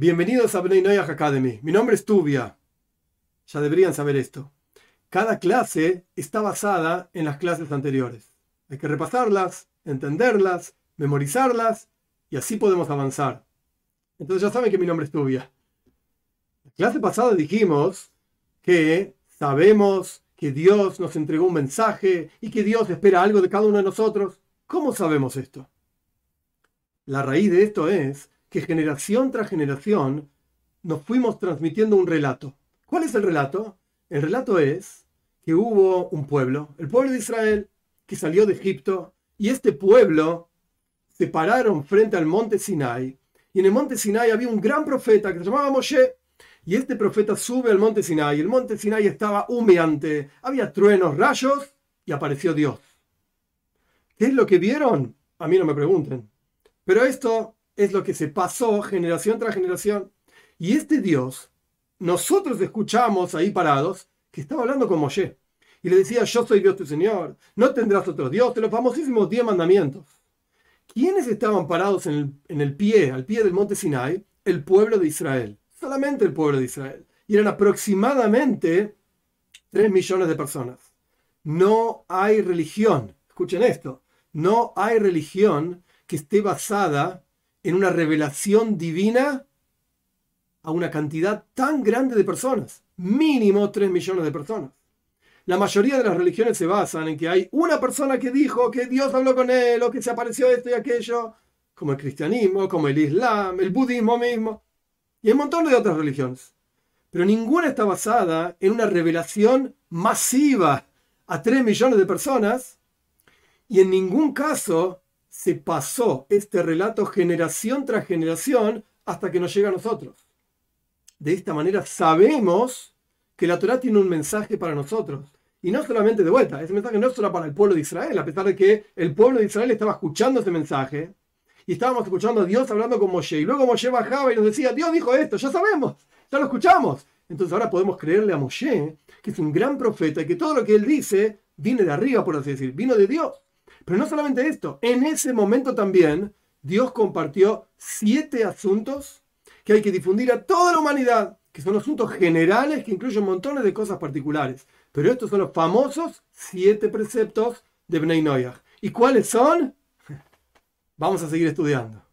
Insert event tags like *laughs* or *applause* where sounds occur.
Bienvenidos a Bnei Noyach Academy. Mi nombre es Tubia. Ya deberían saber esto. Cada clase está basada en las clases anteriores. Hay que repasarlas, entenderlas, memorizarlas y así podemos avanzar. Entonces ya saben que mi nombre es Tubia. La clase pasada dijimos que sabemos que Dios nos entregó un mensaje y que Dios espera algo de cada uno de nosotros. ¿Cómo sabemos esto? La raíz de esto es que generación tras generación nos fuimos transmitiendo un relato. ¿Cuál es el relato? El relato es que hubo un pueblo, el pueblo de Israel, que salió de Egipto, y este pueblo se pararon frente al monte Sinai, y en el monte Sinai había un gran profeta que se llamaba Moshe, y este profeta sube al monte Sinai, el monte Sinai estaba humeante, había truenos, rayos, y apareció Dios. ¿Qué es lo que vieron? A mí no me pregunten. Pero esto es lo que se pasó generación tras generación. Y este Dios, nosotros escuchamos ahí parados que estaba hablando con Moshe. Y le decía, yo soy Dios tu Señor, no tendrás otro Dios, de los famosísimos diez mandamientos. ¿Quiénes estaban parados en el, en el pie, al pie del monte Sinai? El pueblo de Israel, solamente el pueblo de Israel. Y eran aproximadamente 3 millones de personas. No hay religión, escuchen esto, no hay religión que esté basada en una revelación divina a una cantidad tan grande de personas, mínimo 3 millones de personas. La mayoría de las religiones se basan en que hay una persona que dijo que Dios habló con él o que se apareció esto y aquello, como el cristianismo, como el islam, el budismo mismo, y un montón de otras religiones. Pero ninguna está basada en una revelación masiva a 3 millones de personas y en ningún caso se pasó este relato generación tras generación hasta que nos llega a nosotros. De esta manera sabemos que la Torah tiene un mensaje para nosotros. Y no solamente de vuelta, ese mensaje no es solo para el pueblo de Israel, a pesar de que el pueblo de Israel estaba escuchando ese mensaje y estábamos escuchando a Dios hablando con Moshe. Y luego Moshe bajaba y nos decía, Dios dijo esto, ya sabemos, ya lo escuchamos. Entonces ahora podemos creerle a Moshe, que es un gran profeta y que todo lo que él dice viene de arriba, por así decir, vino de Dios. Pero no solamente esto, en ese momento también Dios compartió siete asuntos que hay que difundir a toda la humanidad, que son asuntos generales que incluyen montones de cosas particulares. Pero estos son los famosos siete preceptos de Bnei Noyach. ¿Y cuáles son? *laughs* Vamos a seguir estudiando.